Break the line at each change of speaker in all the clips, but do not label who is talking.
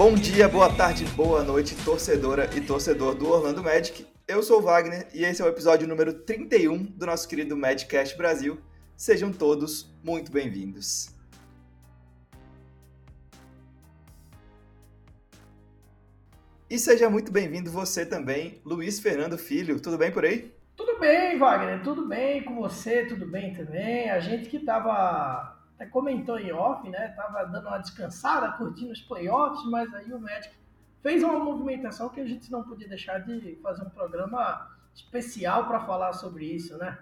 Bom dia, boa tarde, boa noite, torcedora e torcedor do Orlando Magic. Eu sou o Wagner e esse é o episódio número 31 do nosso querido Madcast Brasil. Sejam todos muito bem-vindos. E seja muito bem-vindo você também, Luiz Fernando Filho. Tudo bem por aí?
Tudo bem, Wagner. Tudo bem com você? Tudo bem também. A gente que tava até comentou em off, né? Tava dando uma descansada, curtindo os playoffs, mas aí o Magic fez uma movimentação que a gente não podia deixar de fazer um programa especial para falar sobre isso, né?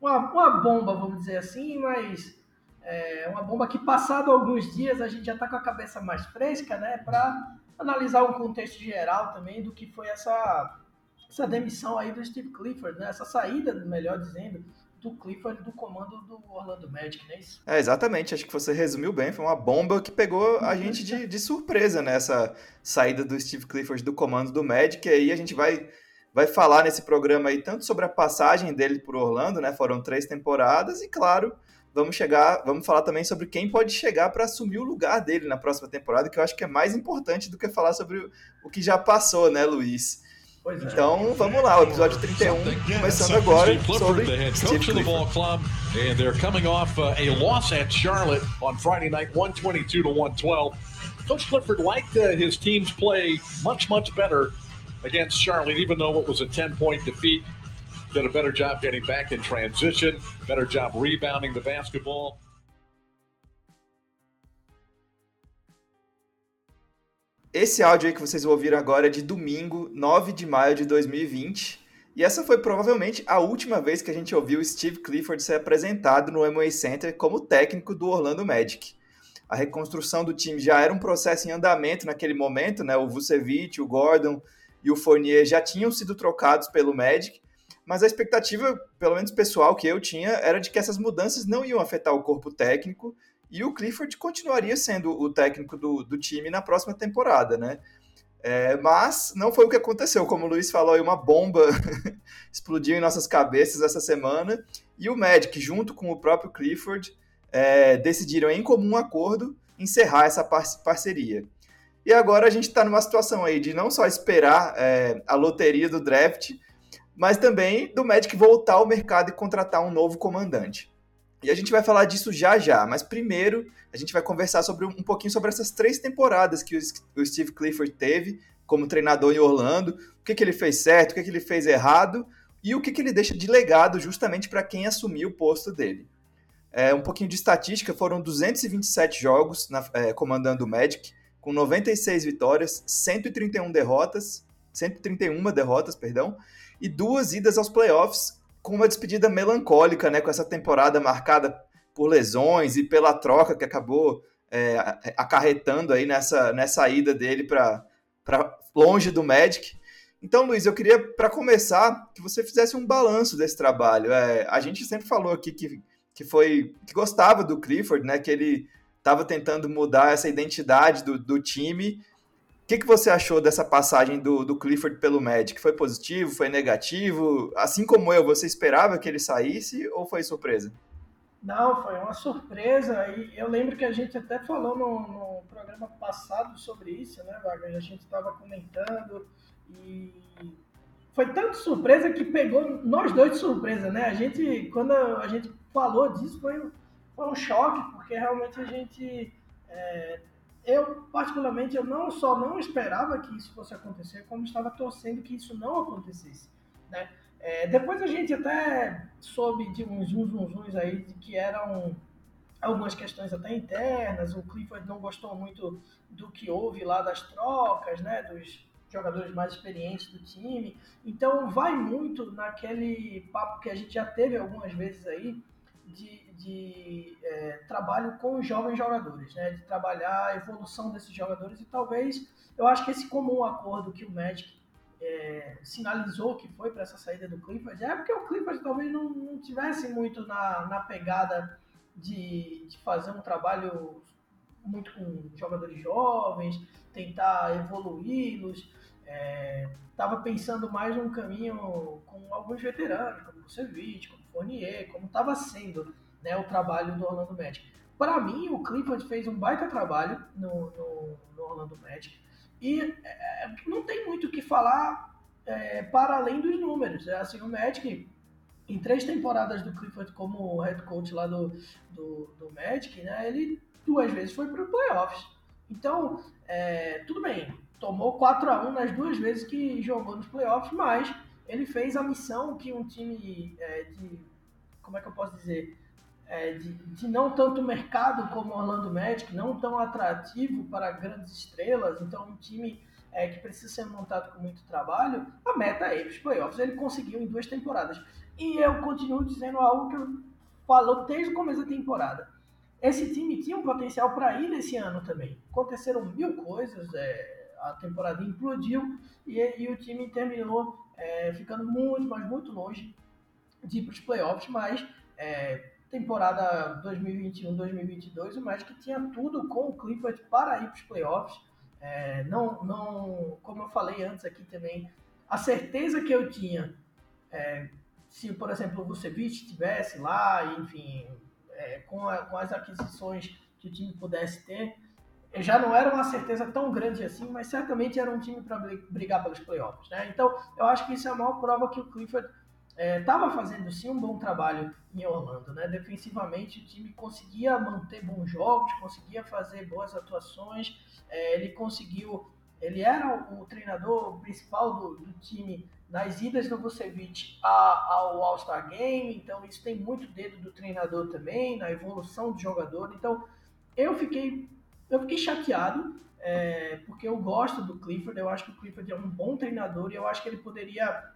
Uma, uma bomba, vamos dizer assim, mas é uma bomba que passado alguns dias a gente já está com a cabeça mais fresca, né? Para analisar um contexto geral também do que foi essa, essa demissão aí do Steve Clifford, né? Essa saída, melhor dizendo, do Clifford do comando do Orlando Magic, não é isso?
É, exatamente. Acho que você resumiu bem. Foi uma bomba que pegou a gente de, de surpresa nessa saída do Steve Clifford do comando do Magic. E aí a gente vai, vai falar nesse programa aí tanto sobre a passagem dele por Orlando, né? Foram três temporadas e, claro, vamos chegar, vamos falar também sobre quem pode chegar para assumir o lugar dele na próxima temporada, que eu acho que é mais importante do que falar sobre o que já passou, né, Luiz? Pois é. Então, vamos lá, o episódio 31, começando agora sobre Steve Clifford. And they're coming off uh, a loss at Charlotte on Friday night, 122 to 112. Coach Clifford liked uh, his team's play much, much better against Charlotte, even though it was a 10-point defeat. Did a better job getting back in transition, better job rebounding the basketball. Esse áudio aí que vocês ouviram agora é de domingo, 9 de maio de 2020. E essa foi provavelmente a última vez que a gente ouviu Steve Clifford ser apresentado no Amway Center como técnico do Orlando Magic. A reconstrução do time já era um processo em andamento naquele momento, né? O Vucevic, o Gordon e o Fournier já tinham sido trocados pelo Magic, mas a expectativa, pelo menos pessoal que eu tinha, era de que essas mudanças não iam afetar o corpo técnico e o Clifford continuaria sendo o técnico do, do time na próxima temporada, né? É, mas não foi o que aconteceu, como o Luiz falou, aí uma bomba explodiu em nossas cabeças essa semana, e o Magic, junto com o próprio Clifford, é, decidiram em comum acordo encerrar essa par parceria. E agora a gente está numa situação aí de não só esperar é, a loteria do draft, mas também do Magic voltar ao mercado e contratar um novo comandante. E a gente vai falar disso já já, mas primeiro a gente vai conversar sobre um pouquinho sobre essas três temporadas que o Steve Clifford teve como treinador em Orlando, o que, que ele fez certo, o que, que ele fez errado e o que, que ele deixa de legado justamente para quem assumiu o posto dele. É, um pouquinho de estatística, foram 227 jogos na, é, comandando o Magic, com 96 vitórias, 131 derrotas, 131 derrotas, perdão, e duas idas aos playoffs, com uma despedida melancólica, né? Com essa temporada marcada por lesões e pela troca que acabou é, acarretando aí nessa, nessa ida dele para longe do Magic. Então, Luiz, eu queria, para começar, que você fizesse um balanço desse trabalho. É, a gente sempre falou aqui que, que foi que gostava do Clifford, né? Que ele estava tentando mudar essa identidade do, do time que, que você achou dessa passagem do, do Clifford pelo Magic? Foi positivo? Foi negativo? Assim como eu, você esperava que ele saísse ou foi surpresa?
Não, foi uma surpresa. E eu lembro que a gente até falou no, no programa passado sobre isso, né, Wagner? A gente estava comentando e foi tanto surpresa que pegou nós dois de surpresa, né? A gente, quando a gente falou disso, foi, foi um choque, porque realmente a gente é, eu, particularmente, eu não só não esperava que isso fosse acontecer, como estava torcendo que isso não acontecesse, né? É, depois a gente até soube de uns uns aí de que eram algumas questões até internas, o Clifford não gostou muito do que houve lá das trocas, né, dos jogadores mais experientes do time. Então vai muito naquele papo que a gente já teve algumas vezes aí de de é, trabalho com jovens jogadores, né? de trabalhar a evolução desses jogadores e talvez eu acho que esse comum acordo que o Magic é, sinalizou que foi para essa saída do Clippers é porque o Clippers talvez não, não tivesse muito na, na pegada de, de fazer um trabalho muito com jogadores jovens, tentar evoluí-los. É, pensando mais num caminho com alguns veteranos, como o Vucevic, como o Fournier, como estava sendo né, o trabalho do Orlando Magic. para mim, o Clifford fez um baita trabalho no, no, no Orlando Magic. E é, não tem muito o que falar é, para além dos números. É assim, o Magic, em três temporadas do Clifford como head coach lá do, do, do Magic, né, ele duas vezes foi para o playoffs. Então, é, tudo bem, tomou 4 a 1 nas duas vezes que jogou nos playoffs, mas ele fez a missão que um time é, de. Como é que eu posso dizer? É, de, de, não tanto mercado como o Orlando Magic, não tão atrativo para grandes estrelas, então um time é, que precisa ser montado com muito trabalho, a meta é os playoffs. Ele conseguiu em duas temporadas. E eu continuo dizendo algo que eu falo desde o começo da temporada. Esse time tinha um potencial para ir nesse ano também. Aconteceram mil coisas, é, a temporada implodiu e, e o time terminou é, ficando muito, mas muito longe de ir para os playoffs, mas é, temporada 2021-2022 o Magic tinha tudo com o Clippers para ir para os playoffs. É, não, não, como eu falei antes aqui também, a certeza que eu tinha, é, se por exemplo o Vucevic estivesse lá, enfim, é, com, a, com as aquisições que o time pudesse ter, já não era uma certeza tão grande assim, mas certamente era um time para brigar pelos playoffs. Né? Então, eu acho que isso é a maior prova que o Clifford estava é, fazendo sim um bom trabalho em Orlando. Né? Defensivamente, o time conseguia manter bons jogos, conseguia fazer boas atuações, é, ele conseguiu. Ele era o, treinador principal do, do, time nas idas do Vucevic ao All-Star Game, então isso tem muito dedo do treinador também, na evolução do jogador. Então, eu fiquei eu fiquei chateado, é, porque eu gosto do Clifford, eu acho que o Clifford é um bom treinador e eu acho que ele poderia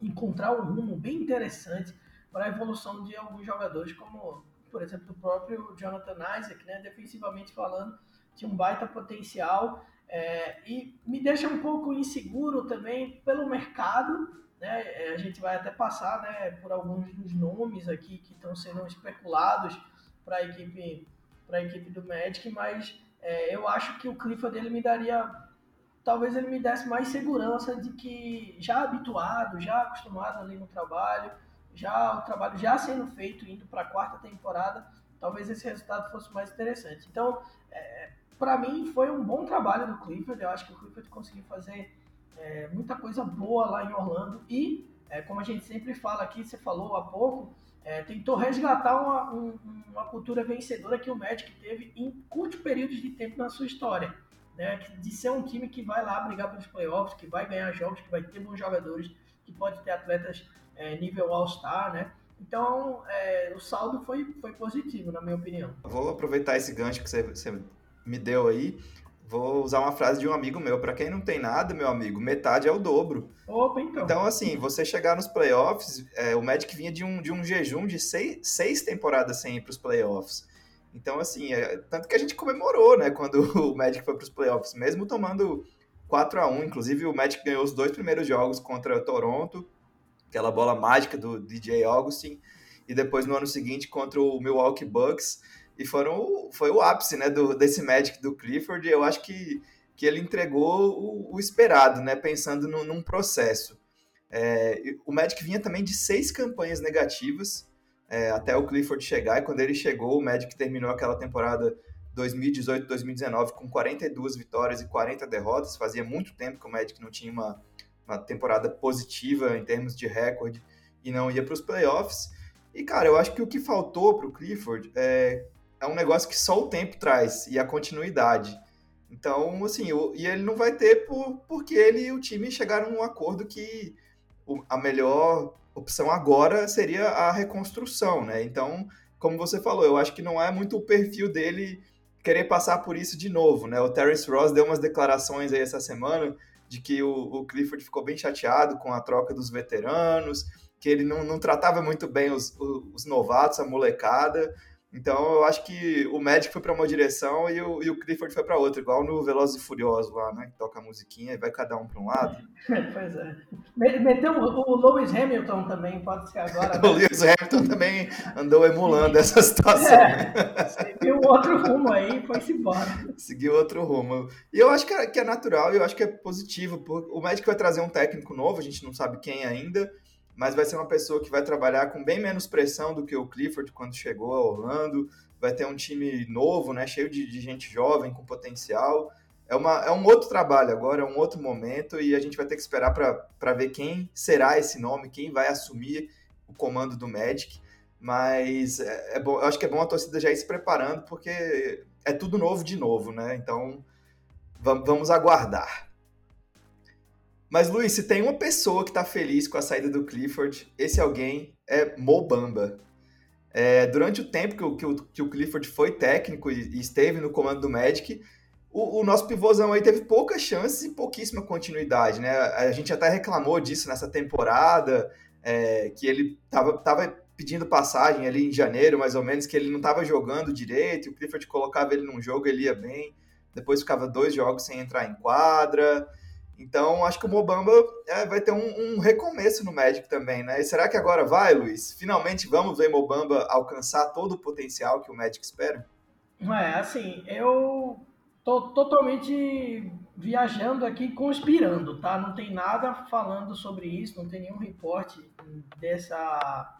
encontrar um rumo bem interessante para a evolução de alguns jogadores, como, por exemplo, o próprio Jonathan Isaac, né, defensivamente falando, tinha um baita potencial é, e me deixa um pouco inseguro também pelo mercado, né, é, a gente vai até passar né, por alguns dos nomes aqui que estão sendo especulados para a equipe, a equipe do Magic, mas é, eu acho que o Clifford dele me daria. Talvez ele me desse mais segurança de que, já habituado, já acostumado ali no trabalho, já o trabalho já sendo feito, indo para a quarta temporada, talvez esse resultado fosse mais interessante. Então, é, para mim, foi um bom trabalho do Clifford. Eu acho que o Clifford conseguiu fazer é, muita coisa boa lá em Orlando e, é, como a gente sempre fala aqui, você falou há pouco, é, tentou resgatar uma, um, uma cultura vencedora que o Magic teve em curtos períodos de tempo na sua história. Né? De ser um time que vai lá brigar pelos playoffs, que vai ganhar jogos, que vai ter bons jogadores, que pode ter atletas é, nível All-Star, né? Então, é, o saldo foi, foi positivo, na minha opinião.
Vou aproveitar esse gancho que você, você me deu aí Vou usar uma frase de um amigo meu. Para quem não tem nada, meu amigo, metade é o dobro.
Opa, então.
Então, assim, você chegar nos playoffs, é, o Magic vinha de um, de um jejum de seis, seis temporadas sem ir para os playoffs. Então, assim, é, tanto que a gente comemorou, né, quando o Magic foi para os playoffs, mesmo tomando 4 a 1 Inclusive, o Magic ganhou os dois primeiros jogos contra o Toronto, aquela bola mágica do DJ Augustin, e depois no ano seguinte contra o Milwaukee Bucks e foram, foi o ápice né, do, desse Magic do Clifford. Eu acho que, que ele entregou o, o esperado, né, pensando no, num processo. É, o Magic vinha também de seis campanhas negativas é, até o Clifford chegar, e quando ele chegou, o Magic terminou aquela temporada 2018-2019 com 42 vitórias e 40 derrotas. Fazia muito tempo que o Magic não tinha uma, uma temporada positiva em termos de recorde e não ia para os playoffs. E, cara, eu acho que o que faltou para o Clifford é é um negócio que só o tempo traz e a continuidade. Então, assim, o, e ele não vai ter por, porque ele e o time chegaram num acordo que o, a melhor opção agora seria a reconstrução, né? Então, como você falou, eu acho que não é muito o perfil dele querer passar por isso de novo, né? O Terence Ross deu umas declarações aí essa semana de que o, o Clifford ficou bem chateado com a troca dos veteranos, que ele não, não tratava muito bem os, os, os novatos, a molecada, então eu acho que o Magic foi para uma direção e o, e o Clifford foi para outra, igual no Velozes e Furiosos lá, né? Que toca a musiquinha e vai cada um para um lado.
pois é. Meteu o, o Lewis Hamilton também, pode ser agora.
Né? o Lewis Hamilton também andou emulando essa situação. É,
seguiu outro rumo aí e foi-se embora.
Seguiu outro rumo. E eu acho que é, que é natural e eu acho que é positivo. Porque o Magic vai trazer um técnico novo, a gente não sabe quem ainda mas vai ser uma pessoa que vai trabalhar com bem menos pressão do que o Clifford quando chegou a Orlando, vai ter um time novo, né, cheio de, de gente jovem, com potencial. É, uma, é um outro trabalho agora, é um outro momento, e a gente vai ter que esperar para ver quem será esse nome, quem vai assumir o comando do Magic. Mas é, é bom, eu acho que é bom a torcida já ir se preparando, porque é tudo novo de novo, né? Então vamos, vamos aguardar. Mas, Luiz, se tem uma pessoa que está feliz com a saída do Clifford, esse alguém é Mo Bamba. É, durante o tempo que o, que, o, que o, Clifford foi técnico e, e, esteve no comando do Magic, o, o, nosso pivôzão aí teve poucas chances e pouquíssima continuidade, né? A gente até reclamou disso nessa temporada, é, que ele estava tava pedindo passagem ali em janeiro, mais ou menos, que ele não estava jogando direito, e o Clifford colocava ele num jogo, ele ia bem, depois ficava dois jogos sem entrar em quadra, então, acho que o Mobamba é, vai ter um, um, recomeço no Magic também, né? E será que agora vai, Luiz? Finalmente vamos ver Mobamba alcançar todo o potencial que o Magic espera?
É, assim, eu tô totalmente viajando aqui, conspirando, tá? Não tem nada falando sobre isso, não tem nenhum reporte dessa,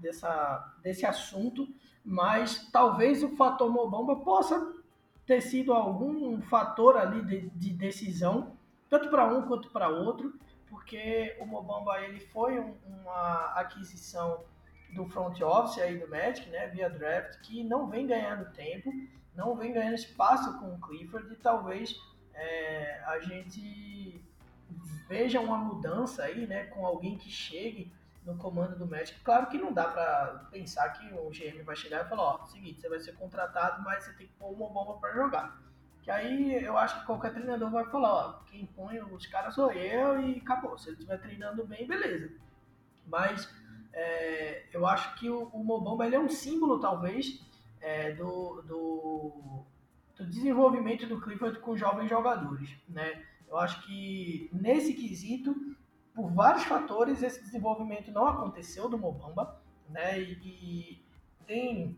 dessa, desse assunto, mas talvez o fator Mobamba possa ter sido algum fator ali de, de decisão tanto para um quanto para outro, porque o Mobamba ele foi um, uma aquisição do front office aí do Magic, né, via draft, que não vem ganhando tempo, não vem ganhando espaço com o Clifford e talvez é, a gente veja uma mudança aí, né, com alguém que chegue no comando do Magic. Claro que não dá para pensar que o GM vai chegar e falar, ó, seguinte, você vai ser contratado, mas você tem que pôr uma bomba para jogar. Que aí eu acho que qualquer treinador vai falar, ó, quem põe os caras sou eu e acabou. Se ele estiver treinando bem, beleza. Mas é, eu acho que o, o Mobamba ele é um símbolo, talvez, é, do, do, do, desenvolvimento do Clifford com jovens jogadores. Né? Eu acho que nesse quesito, por vários fatores, esse desenvolvimento não aconteceu do Mobamba. Né? E, e tem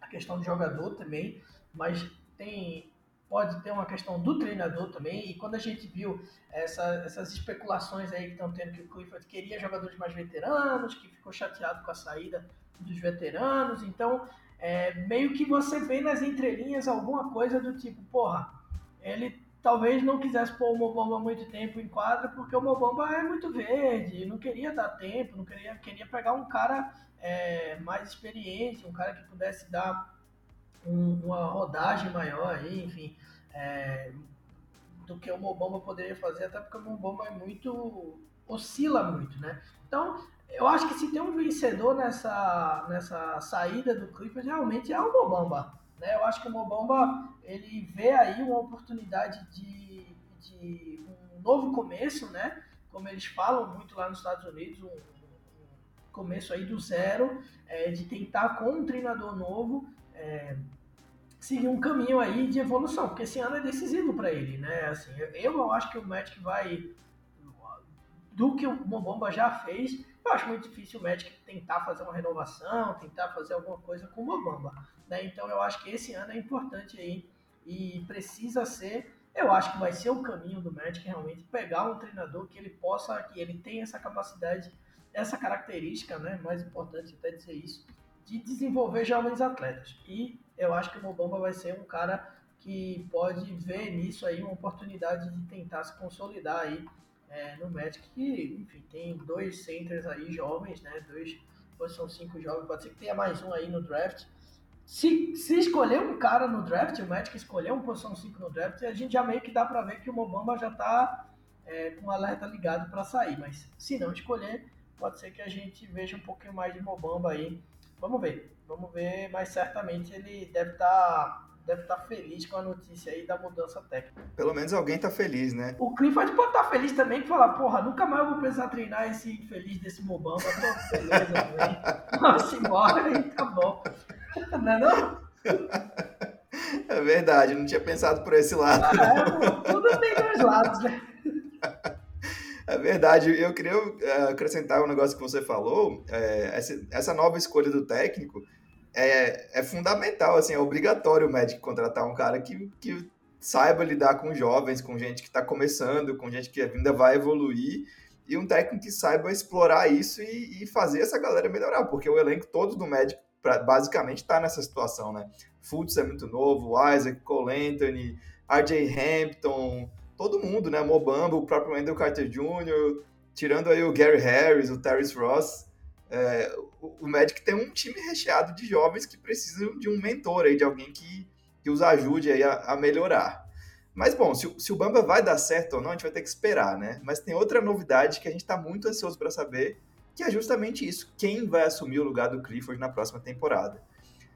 a questão do jogador também, mas tem pode ter uma questão do treinador também. E quando a gente viu essa, essas especulações aí que estão tendo que o Clifford queria jogadores mais veteranos, que ficou chateado com a saída dos veteranos, então é, meio que você vê nas entrelinhas alguma coisa do tipo, porra, ele talvez não quisesse pôr o Mobamba muito tempo em quadra, porque o Mobamba é muito verde, não queria dar tempo, não queria, queria pegar um cara é, mais experiente, um cara que pudesse dar um, uma rodagem maior aí, enfim, é, do que o Mobamba poderia fazer, até porque o Mobamba é muito. oscila muito, né? Então, eu acho que se tem um vencedor nessa, nessa saída do Clippers, realmente é o Mobamba. Né? Eu acho que o Mobamba ele vê aí uma oportunidade de, de um novo começo, né? Como eles falam muito lá nos Estados Unidos, um, um começo aí do zero, é, de tentar com um treinador novo é, seguir um caminho aí de evolução, porque esse ano é decisivo para ele, né? Assim, eu não acho que o Magic vai do que o Mobamba já fez, eu acho muito difícil o Magic tentar fazer uma renovação, tentar fazer alguma coisa com o Mobamba, né? Então eu acho que esse ano é importante aí e precisa ser, eu acho que vai ser o caminho do Magic realmente pegar um treinador que ele possa, que ele tenha essa capacidade, essa característica, né? Mais importante até dizer isso, de desenvolver jovens atletas. E eu acho que o Mobamba vai ser um cara que pode ver nisso aí uma oportunidade de tentar se consolidar aí é, no Magic, que, enfim, tem dois centers aí jovens, né? Dois, posição 5 jovens, pode ser que tenha mais um aí no draft. Se, se escolher um cara no draft, o Magic escolher um posição 5 no draft, a gente já meio que dá para ver que o Mobamba já tá é, com o alerta ligado para sair, mas se não escolher, pode ser que a gente veja um pouquinho mais de Mobamba aí Vamos ver. Vamos ver, mas certamente ele deve estar tá, deve tá feliz com a notícia aí da mudança técnica.
Pelo menos alguém está feliz, né?
O Clifford pode estar tá feliz também e falar, porra, nunca mais eu vou precisar treinar esse infeliz desse Mobamba. Tô beleza também. Vamos embora e tá bom. Não é não?
É verdade, não tinha pensado por esse lado.
Ah, é, tudo tem dois lados, né?
É verdade. Eu queria é, acrescentar um negócio que você falou. É, essa, essa, nova escolha do técnico é, é, fundamental, assim, é obrigatório o médico contratar um cara que, que saiba lidar com jovens, com gente que está começando, com gente que ainda vai evoluir, e um técnico que saiba explorar isso e, e fazer essa galera melhorar, porque o elenco todo do médico pra, basicamente está nessa situação, né? Fultz é muito novo, Isaac, Cole Anthony, RJ Hampton, todo mundo, né? Mobamba, o próprio Wendell Carter Jr., tirando aí o Gary Harris, o Terrence Ross, é, o Magic tem um time recheado de jovens que precisam de um mentor aí, de alguém que, que os ajude aí a, a melhorar. Mas bom, se, se, o Bamba vai dar certo ou não, a gente vai ter que esperar, né? Mas tem outra novidade que a gente está muito ansioso para saber, que é justamente isso: quem vai assumir o lugar do Clifford na próxima temporada.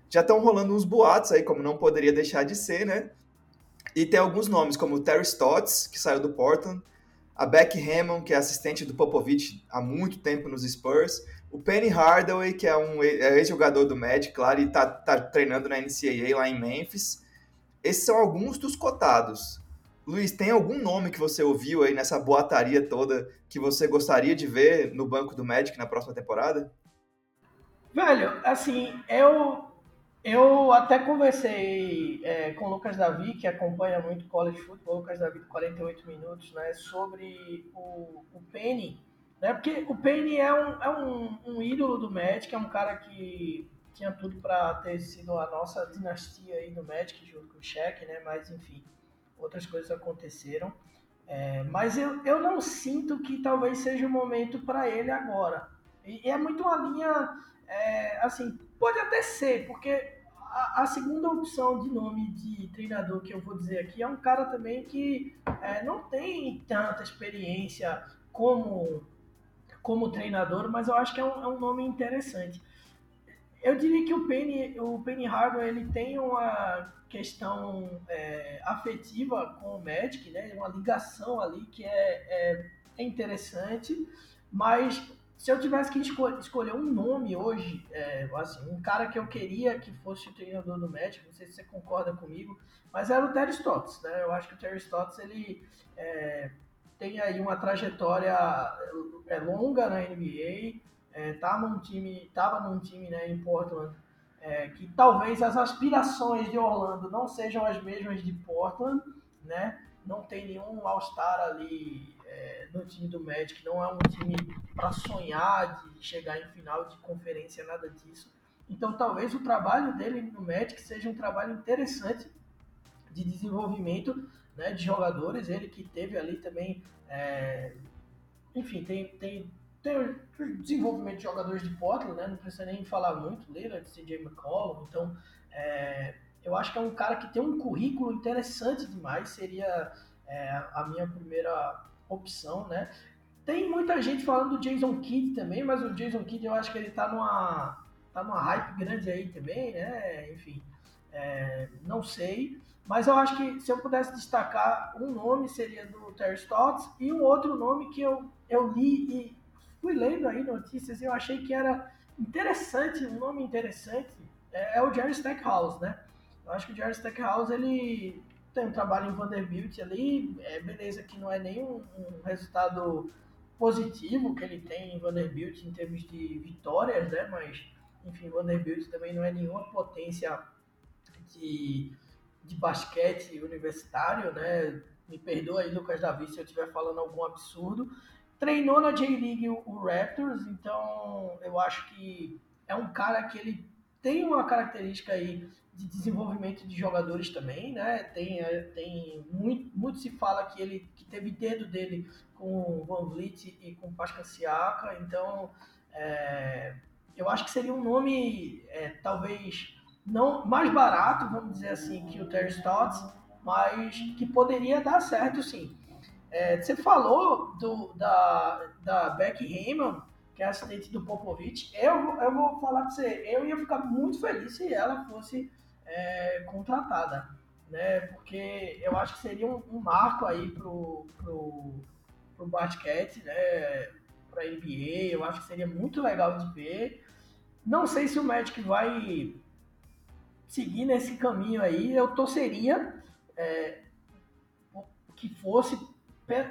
Já estão rolando uns boatos aí, como não poderia deixar de ser, né? E tem alguns nomes, como o Terry Stotts, que saiu do Portland, a Beck Hammond, que é assistente do Popovich há muito tempo nos Spurs, o Penny Hardaway, que é um é ex-jogador do Magic, claro, e está tá treinando na NCAA lá em Memphis. Esses são alguns dos cotados. Luiz, tem algum nome que você ouviu aí nessa boataria toda que você gostaria de ver no banco do Magic na próxima temporada?
Velho, assim, eu eu até conversei é, com o Lucas Davi, que acompanha muito college football, Lucas Davi de 48 minutos, né, sobre o, o Penny, né? Porque o Payne é um, é um, um ídolo do Magic, é um cara que tinha tudo para ter sido a nossa dinastia aí do Magic, junto com o Shaq, né? Mas, enfim, outras coisas aconteceram. É, mas eu, eu não sinto que talvez seja o momento para ele agora. E, e, é muito uma linha, é, assim, pode até ser, porque a, a, segunda opção de nome de treinador que eu vou dizer aqui é um cara também que é, não tem tanta experiência como como treinador, mas eu acho que é um, é um nome interessante. Eu diria que o Penny, o Penny Hardaway ele tem uma questão é, afetiva com o Magic, né? uma ligação ali que é, é, é interessante, mas se eu tivesse que escol escolher um nome hoje, é, assim, um cara que eu queria que fosse o treinador do Magic, não sei se você concorda comigo, mas era o Terry Stotts, né? Eu acho que o Terry Stotts ele é, tem aí uma trajetória é, longa na NBA, é, tá num time, estava num time né, em Portland, é, que talvez as aspirações de Orlando não sejam as mesmas de Portland, né? Não tem nenhum All-Star ali é, no time do Magic, não é um time para sonhar de chegar em final de conferência, nada disso. Então talvez o trabalho dele no Magic seja um trabalho interessante de desenvolvimento né, de jogadores, ele que teve ali também, é, enfim, tem, tem, tem desenvolvimento de jogadores de Portland, né, não precisa nem falar muito, Lillard, CJ McCollum, então é, eu acho que é um cara que tem um currículo interessante demais, seria é, a minha primeira opção, né. Tem muita gente falando do Jason Kidd também, mas o Jason Kidd eu acho que ele tá numa, tá numa hype grande aí também, né, enfim, é, não sei. Mas eu acho que se eu pudesse destacar um nome seria do Terry Stotts e um outro nome que eu, eu li e fui lendo aí notícias e eu achei que era interessante, um nome interessante, é, é o Jerry Stackhouse, né? Eu acho que o Jerry Stackhouse, ele tem um trabalho em Vanderbilt ali, é, beleza que não é nenhum um resultado positivo que ele tem em Vanderbilt em termos de vitórias, né? Mas, enfim, Vanderbilt também não é nenhuma potência de de basquete universitário, né? Me perdoa aí, Lucas Davi, se eu estiver falando algum absurdo. Treinou na J-League o Raptors, então eu acho que é um cara que ele tem uma característica aí de desenvolvimento de jogadores também, né? Tem, é, tem muito, muito se fala que ele que teve dedo dele com o Van Vliet e com o Pascal Siaka, então é, eu acho que seria um nome é, talvez não mais barato, vamos dizer assim, que o Terry Stotts, mas que poderia dar certo sim. É, você falou do, da, da Becky Heyman, que é assistente do Popovich. Eu, eu vou falar para você, eu ia ficar muito feliz se ela fosse é, contratada, né? Porque eu acho que seria um, um marco aí pro, pro, pro basquete, né? Para NBA, eu acho que seria muito legal de ver. Não sei se o Magic vai seguir nesse caminho aí, eu torceria é, que fosse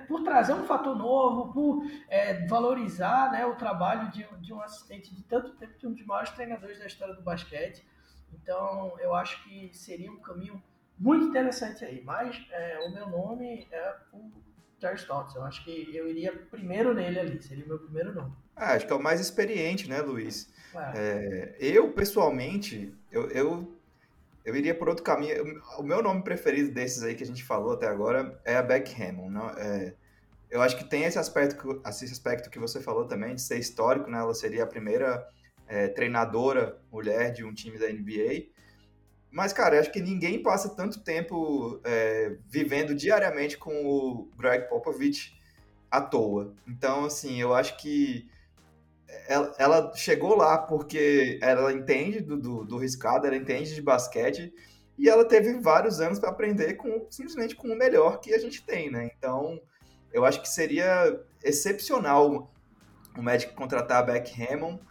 por trazer um fator novo, por é, valorizar né, o trabalho de, de, um assistente de tanto tempo, de um dos maiores treinadores da história do basquete. Então, eu acho que seria um caminho muito interessante aí. Mas é, o meu nome é o Terry Stotts. Eu acho que eu iria primeiro nele ali, seria o meu primeiro nome.
Ah, acho que é o mais experiente, né, Luiz? É. É, eu, pessoalmente, eu, eu, eu, iria por outro caminho. O meu nome preferido desses aí que a gente falou até agora é a Beck Hammond. Não? É, eu acho que tem esse aspecto, esse aspecto que você falou também, de ser histórico, né? Ela seria a primeira é, treinadora mulher de um time da NBA. Mas, cara, acho que ninguém passa tanto tempo é, vivendo diariamente com o Greg Popovich à toa. Então, assim, eu acho que ela, ela chegou lá porque ela entende do, do, do, riscado, ela entende de basquete e ela teve vários anos para aprender com simplesmente com o melhor que a gente tem, né? Então, eu acho que seria excepcional o Magic contratar a Beck Hammond,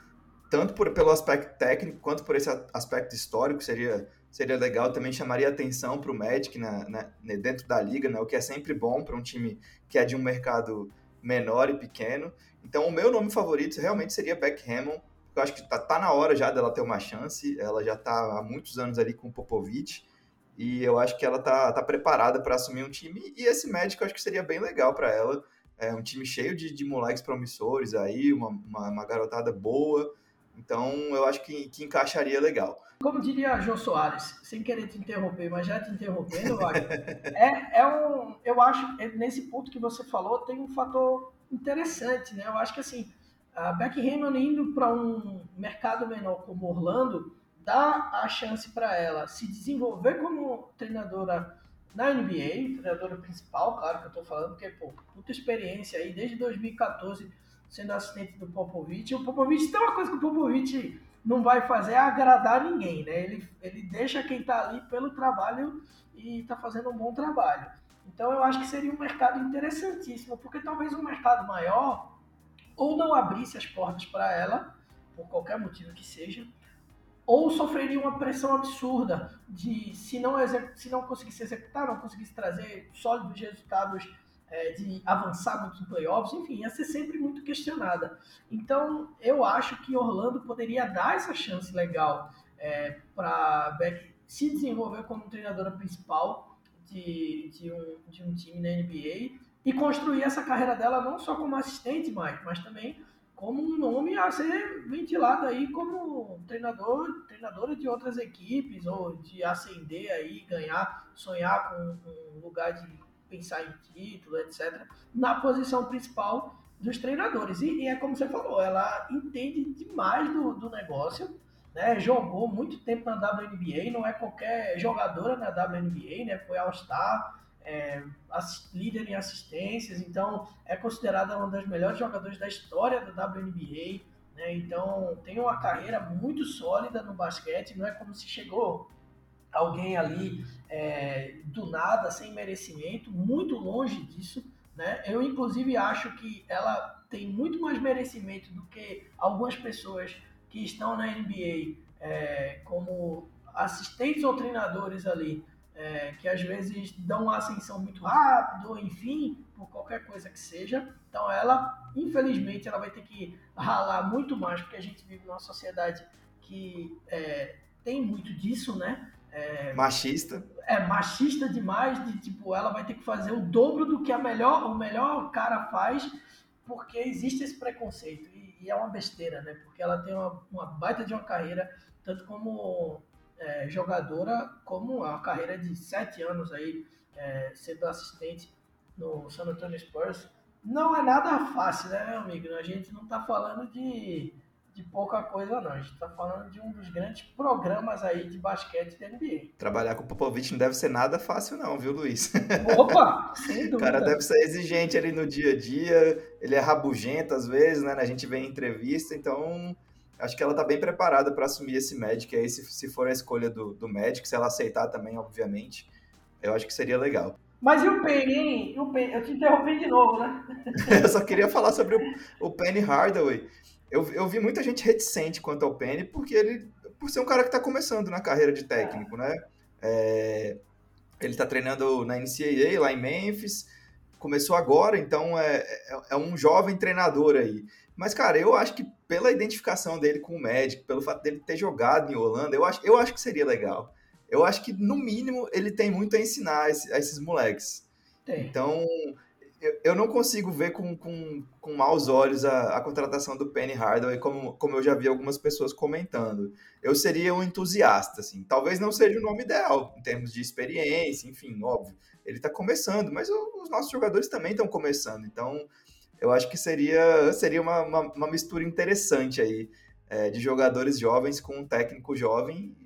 tanto por, pelo aspecto técnico quanto por esse aspecto histórico, seria seria legal, também chamaria atenção para o Magic na, na, né, dentro da liga, né, o que é sempre bom para um time que é de um mercado menor e pequeno. Então, o meu nome favorito realmente seria Beck eu acho que tá, tá na hora já dela ter uma chance, ela já está há muitos anos ali com o Popovich, e eu acho que ela tá, tá preparada para assumir um time, e esse Magic eu acho que seria bem legal para ela, é um time cheio de, de moleques promissores aí, uma, uma, uma garotada boa, então eu acho que, que encaixaria legal.
Como diria João Soares, sem querer te interromper, mas já te interrompendo, Wagner, é, é um, eu acho, é, nesse ponto que você falou, tem um fator interessante, né? Eu acho que assim, a Becky Hammond indo para um mercado menor como Orlando, dá a chance para ela se desenvolver como treinadora na NBA, treinadora principal, claro que eu estou falando, porque, pô, muita experiência aí, desde 2014 sendo assistente do Popovich. O Popovich tem uma coisa que o Popovich não vai fazer é agradar ninguém, né? Ele, ele deixa quem está ali pelo trabalho e está fazendo um bom trabalho. Então eu acho que seria um mercado interessantíssimo, porque talvez um mercado maior ou não abrisse as portas para ela, por qualquer motivo que seja, ou sofreria uma pressão absurda de se não, se não conseguisse executar, não conseguisse trazer sólidos resultados é, de avançar muito em playoffs, enfim, ia ser sempre muito questionada. Então, eu acho que Orlando poderia dar essa chance legal é, para Beck se desenvolver como treinadora principal de, de, um, de um time na NBA e construir essa carreira dela não só como assistente, Mike, mas também como um nome a ser ventilado aí como treinador, treinadora de outras equipes ou de ascender aí, ganhar, sonhar com um lugar de pensar em título, etc., na posição principal dos treinadores. E, e, é como você falou, ela entende demais do, do negócio, né? jogou muito tempo na WNBA, não é qualquer jogadora na WNBA, né? foi All-Star, é, líder em assistências, então é considerada uma das melhores jogadoras da história da WNBA. Né? Então tem uma carreira muito sólida no basquete, não é como se chegou alguém ali é, do nada, sem merecimento, muito longe disso. Né? Eu, inclusive, acho que ela tem muito mais merecimento do que algumas pessoas que estão na NBA é, como assistentes ou treinadores ali, é, que às vezes dão uma ascensão muito rápido, enfim, por qualquer coisa que seja. Então, ela, infelizmente, ela vai ter que ralar muito mais, porque a gente vive numa sociedade que é, tem muito disso, né?
É, machista.
É machista demais, de tipo, ela vai ter que fazer o dobro do que a melhor, o melhor cara faz, porque existe esse preconceito. E, e é uma besteira, né? Porque ela tem uma, uma baita de uma carreira, tanto como é, jogadora, como uma carreira de sete anos aí, é, sendo assistente no San Antonio Spurs. Não é nada fácil, né, meu amigo? A gente não tá falando de de pouca coisa, não. A gente está falando de um dos grandes programas aí de basquete da NBA.
Trabalhar com o Popovich não deve ser nada fácil, não, viu, Luiz?
Opa! Sem dúvida.
O cara deve ser exigente ali no dia a dia, ele é rabugento às vezes, né? A gente vê em entrevista, então acho que ela está bem preparada para assumir esse Magic aí, se, se for a escolha do, do Magic, se ela aceitar também, obviamente. Eu acho que seria legal.
Mas e o Penny, hein? O Penny, eu te interrompi de novo, né?
eu só queria falar sobre o, o Penny Hardaway eu, eu vi muita gente reticente quanto ao Penny, porque ele, por ser um cara que está começando na carreira de técnico, né? É, ele está treinando na NCAA lá em Memphis, começou agora, então é, é, é, um jovem treinador aí. Mas, cara, eu acho que pela identificação dele com o médico, pelo fato dele ter jogado em Holanda, eu acho, eu acho que seria legal. Eu acho que, no mínimo, ele tem muito a ensinar a esses, a esses moleques. Tem. Então, eu, eu não consigo ver com, com, com maus olhos a, a contratação do Penny Hardaway, como, como eu já vi algumas pessoas comentando. Eu seria um entusiasta, assim. Talvez não seja o nome ideal, em termos de experiência, enfim, óbvio. Ele está começando, mas o, os nossos jogadores também estão começando. Então, eu acho que seria, seria uma, uma, uma mistura interessante aí é, de jogadores jovens com um técnico jovem,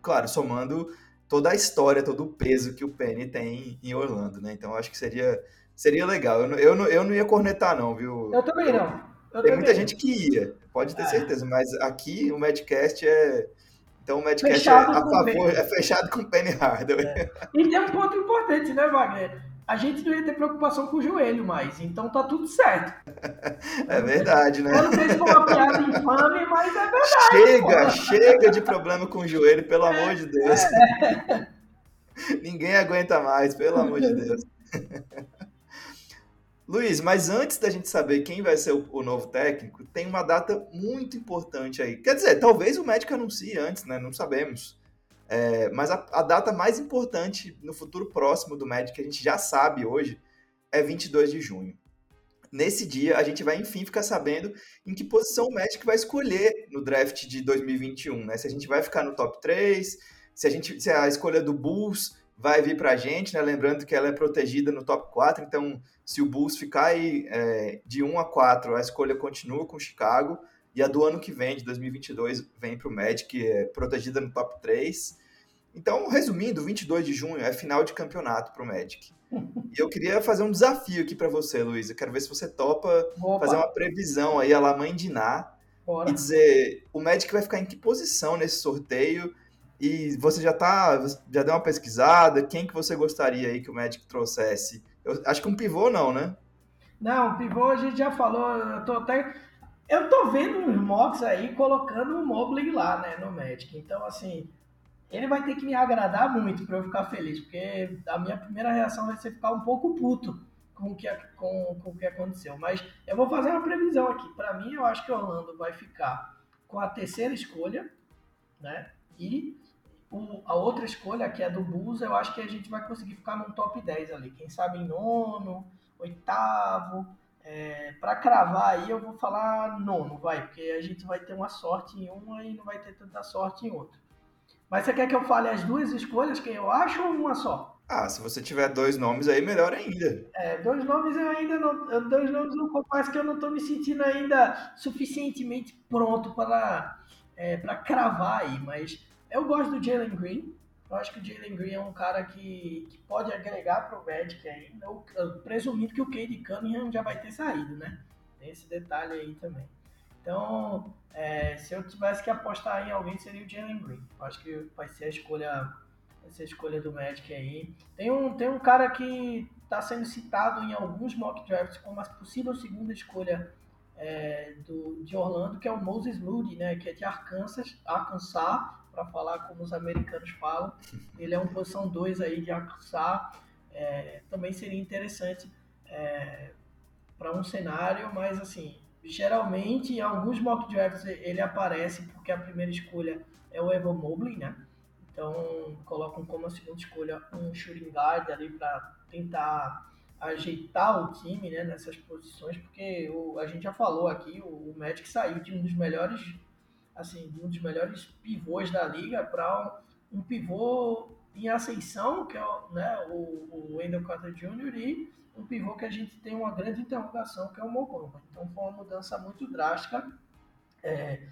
claro, somando toda a história, todo o peso que o Penny tem em Orlando, né? Então, eu acho que seria Seria legal. Eu não, eu não, eu não ia cornetar, não, viu?
Eu também não.
Eu Tem também muita gente que ia, pode ter é. certeza, mas aqui o Madcast é. Então o Madcast fechado é a favor, é fechado com o Penny Hardaway.
É. E tem um ponto importante, né, Wagner? A gente não ia ter preocupação com o joelho mais, então tá tudo certo.
É verdade, né?
Eu não sei se foi uma piada infame, mas é verdade.
Chega, pô. chega de problema com o joelho, pelo é, amor de Deus. É. Ninguém aguenta mais, pelo amor de Deus. Luiz, mas antes da gente saber quem vai ser o, o, novo técnico, tem uma data muito importante aí. Quer dizer, talvez o médico anuncie antes, né? Não sabemos. É, mas a, a, data mais importante no futuro próximo do Magic, que a gente já sabe hoje, é 22 de junho. Nesse dia, a gente vai enfim ficar sabendo em que posição o Magic vai escolher no draft de 2021, né? Se a gente vai ficar no top 3, se a, gente, se a escolha do Bulls vai vir para a gente, né? Lembrando que ela é protegida no top 4, então se o Bulls ficar aí é, de 1 a 4, a escolha continua com o Chicago, e a do ano que vem, de 2022, vem para o Magic, é protegida no top 3. Então, resumindo, 22 de junho é final de campeonato para o Magic. E eu queria fazer um desafio aqui para você, Luiz. Eu quero ver se você topa Opa. fazer uma previsão aí, a la mãe de Ná, e dizer o Magic vai ficar em que posição nesse sorteio e você já tá, já deu uma pesquisada, quem que você gostaria aí que o Magic trouxesse? Eu acho que um pivô não, né?
Não, pivô a gente já falou, eu tô até eu tô vendo uns mocks aí colocando um Mobley lá, né, no Magic. Então, assim, ele vai ter que me agradar muito para eu ficar feliz, porque a minha primeira reação vai ser ficar um pouco puto com o que, com, com o que aconteceu. Mas eu vou fazer uma previsão aqui. Para mim, eu acho que o Orlando vai ficar com a terceira escolha, né? E o, a outra escolha, que é do Bulls, eu acho que a gente vai conseguir ficar num top 10 ali. Quem sabe em nono, oitavo. É, para cravar aí, eu vou falar nono, vai, porque a gente vai ter uma sorte em uma e não vai ter tanta sorte em outra. Mas você quer que eu fale as duas escolhas, que eu acho, ou uma só?
Ah, se você tiver dois nomes aí, melhor ainda.
É, dois nomes eu ainda não. Dois nomes eu confesso que eu não estou me sentindo ainda suficientemente pronto para, é, para cravar aí, mas eu gosto do Jalen Green. Eu acho que o Jalen Green é um cara que, que pode agregar para o Magic ainda, presumindo que o Cade Cunningham já vai ter saído, né? Tem esse detalhe aí também. Então, é, se eu tivesse que apostar em alguém, seria o Jalen Green. Eu acho que vai ser a escolha, vai ser a escolha do Magic aí. Tem um, tem um cara que está sendo citado em alguns mock drafts como a possível segunda escolha é, do, de Orlando, que é o Moses Moody, né? Que é de Arkansas, Arkansas para falar como os americanos falam. Ele é um posição 2 aí de Arkansas. É, também seria interessante é, para um cenário, mas assim, geralmente em alguns mock drafts ele aparece porque a primeira escolha é o Evan Mobley, né? Então colocam como a segunda escolha um shooting guard ali para tentar ajeitar o time né, nessas posições, porque o, a gente já falou aqui, o, o Magic saiu de um dos melhores assim, de um dos melhores pivôs da liga para um, um, pivô em ascensão, que é né, o, o Wendell Carter Jr., e um pivô que a gente tem uma grande interrogação, que é o Mobamba. Então foi uma mudança muito drástica. É,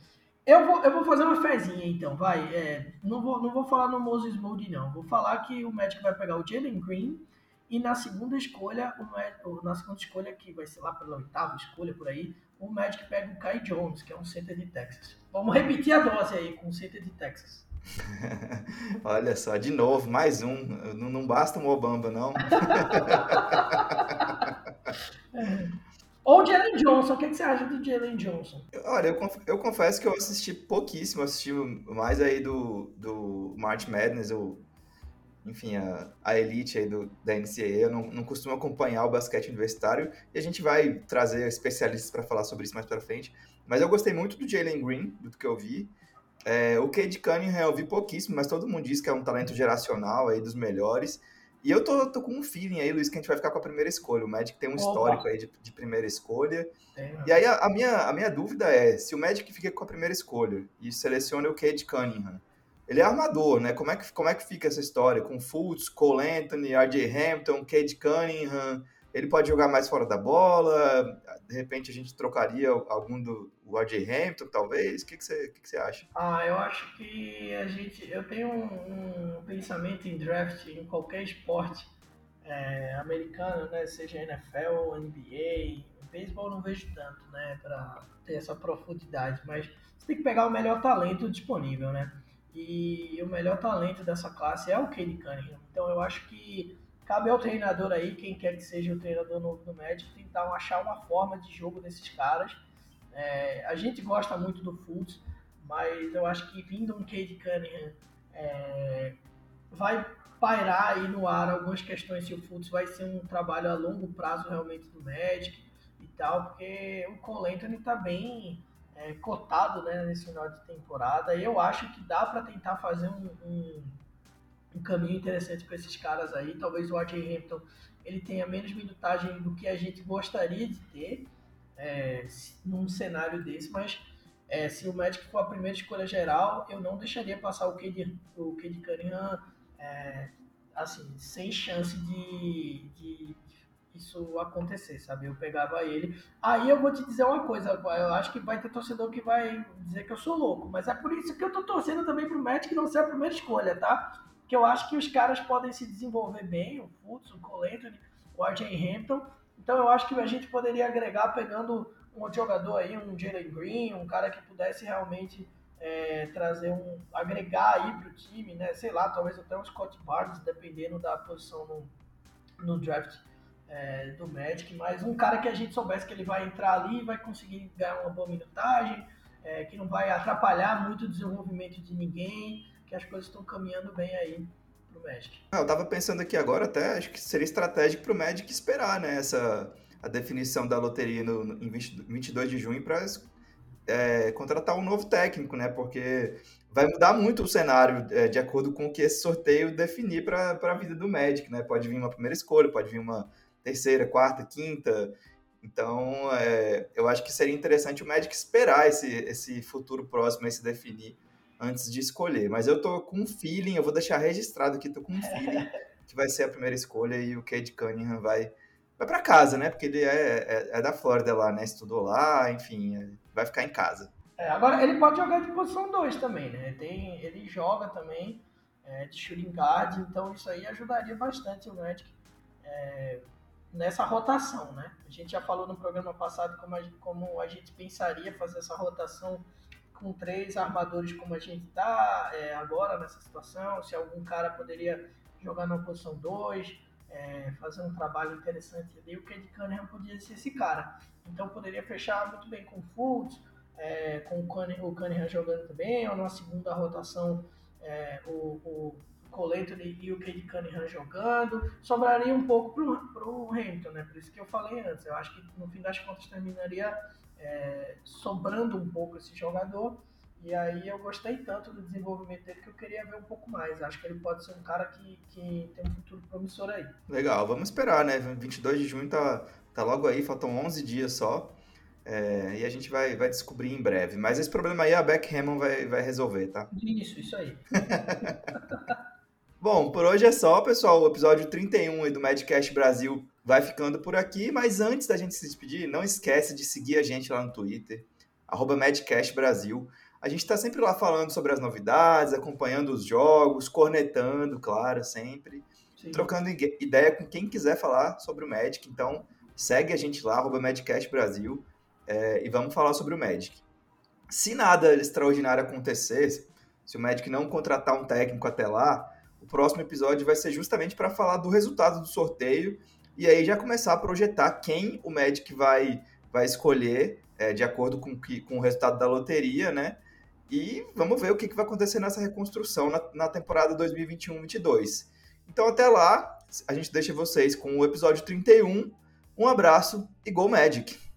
eu, vou, eu vou fazer uma fezinha então, vai. É, não, vou, não vou falar no Moses Moody, não. Vou falar que o Magic vai pegar o Jalen Green e na segunda escolha, o, na segunda escolha, que vai ser lá pela oitava escolha por aí, o Magic pega o Kai Jones, que é um center de Texas. Vamos repetir a dose aí com o center de Texas.
Olha só, de novo, mais um. Não, não basta o Mobamba, não.
é. Ou Jalen Johnson, o que, que, você acha do Jalen Johnson?
Olha, eu, conf eu, confesso que eu assisti pouquíssimo, assisti mais aí do, do March Madness, eu enfim, a, a elite aí do, da NCAA. Eu não, não costumo acompanhar o basquete universitário e a gente vai trazer especialistas para falar sobre isso mais para frente. Mas eu gostei muito do Jalen Green, do que eu vi. É, o Cade Cunningham eu vi pouquíssimo, mas todo mundo diz que é um talento geracional aí dos melhores. E eu tô, tô com um feeling aí, Luiz, que a gente vai ficar com a primeira escolha. O Magic tem um Opa. histórico aí de, de primeira escolha. e aí a, a, minha, a minha dúvida é, se o Magic fica com a primeira escolha e seleciona o Cade Cunningham, ele é armador, né? Como é que, como é que fica essa história? Com Fultz, Cole Anthony, R.J. Hampton, Cade Cunningham, ele pode jogar mais fora da bola, de repente a gente trocaria algum do R.J. Hampton, talvez? O que, que, você, que, que você acha?
Ah, eu acho que a gente. Eu tenho um, um pensamento em draft em qualquer esporte é, americano, né? Seja NFL, NBA, beisebol não vejo tanto, né? Para ter essa profundidade, mas você tem que pegar o melhor talento disponível, né? E o melhor talento dessa classe é o Cade Cunningham. Então eu acho que Cabe ao treinador aí, quem quer que seja o treinador novo do Magic, tentar achar uma forma de jogo desses caras. É, a gente gosta muito do Fultz, mas eu acho que vindo um Cade Cunningham é, vai pairar aí no ar algumas questões se o Fultz vai ser um trabalho a longo prazo realmente do Magic e tal, porque o Cole Anthony está bem é, cotado né, nesse final de temporada. Eu acho que dá para tentar fazer um, um um caminho interessante para esses caras aí. Talvez o R.J. Hampton ele tenha menos minutagem do que a gente gostaria de ter é, num cenário desse, mas é, se o Magic for a primeira escolha geral, eu não deixaria passar o Cade, o Cade Cunningham é, assim, sem chance de, de isso acontecer, sabe? Eu pegava ele. Aí eu vou te dizer uma coisa, eu acho que vai ter torcedor que vai dizer que eu sou louco, mas é por isso que eu tô torcendo também pro Magic não ser a primeira escolha, tá? que eu acho que os caras podem se desenvolver bem, o Fultz, o Cole Anthony, o R.J. Hampton. Então eu acho que a gente poderia agregar pegando um jogador aí, um Jalen Green, um cara que pudesse realmente é, trazer um. agregar aí para o time, né? Sei lá, talvez até um Scott Barnes, dependendo da posição no, no draft é, do Magic, mas um cara que a gente soubesse que ele vai entrar ali vai conseguir ganhar uma boa minutagem, é, que não vai atrapalhar muito o desenvolvimento de ninguém que as coisas estão caminhando bem aí pro Magic.
Ah, eu tava pensando aqui agora até, acho que seria estratégico pro Magic esperar, né, essa, a definição da loteria no, no, em 20, 22 de junho para é, contratar um novo técnico, né, porque vai mudar muito o cenário é, de acordo com o que esse sorteio definir para a vida do Magic, né, pode vir uma primeira escolha, pode vir uma terceira, quarta, quinta, então, é, eu acho que seria interessante o Magic esperar esse, esse futuro próximo a se definir antes de escolher. Mas eu tô com um feeling, eu vou deixar registrado aqui, tô com um feeling que vai ser a primeira escolha e o Cade Cunningham vai, vai para casa, né? Porque ele é, é, é, da Flórida lá, né? Estudou lá, enfim, é, vai ficar em casa.
É, agora ele pode jogar de posição 2 também, né? Tem, ele joga também é, de shooting guard, então isso aí ajudaria bastante o Magic é, nessa rotação, né? A gente já falou no programa passado como a, como a gente pensaria fazer essa rotação com três armadores como a gente está é, agora nessa situação, se algum cara poderia jogar na posição 2, é, fazer um trabalho interessante ali, o Cade Cunningham podia ser esse cara. Então poderia fechar muito bem com o Fultz, é, com o Cunningham, jogando também, ou na segunda rotação é, o, o Coleto e o Cade Cunningham jogando, sobraria um pouco para o Hamilton, né? Por isso que eu falei antes. Eu acho que no fim das contas terminaria é, sobrando um pouco esse jogador. E aí eu gostei tanto do desenvolvimento dele que eu queria ver um pouco mais. Acho que ele pode ser um cara que, que tem um futuro promissor aí.
Legal, vamos esperar, né? 22 de junho tá, tá logo aí, faltam 11 dias só. É, e a gente vai, vai descobrir em breve. Mas esse problema aí a Beck Hammond vai, vai resolver, tá?
Isso, isso aí.
Bom, por hoje é só, pessoal. O episódio 31 do Madcast Brasil vai ficando por aqui, mas antes da gente se despedir, não esquece de seguir a gente lá no Twitter, arroba Brasil. A gente está sempre lá falando sobre as novidades, acompanhando os jogos, cornetando, claro, sempre. Sim. Trocando ideia com quem quiser falar sobre o Magic. Então, segue a gente lá, arroba Madcast Brasil, é, e vamos falar sobre o Magic. Se nada extraordinário acontecer, se o Magic não contratar um técnico até lá, o próximo episódio vai ser justamente para falar do resultado do sorteio e aí já começar a projetar quem o Magic vai, vai escolher é, de acordo com, que, com o resultado da loteria, né? E vamos ver o que, que vai acontecer nessa reconstrução na, na temporada 2021-22. Então até lá, a gente deixa vocês com o episódio 31. Um abraço e Go Magic!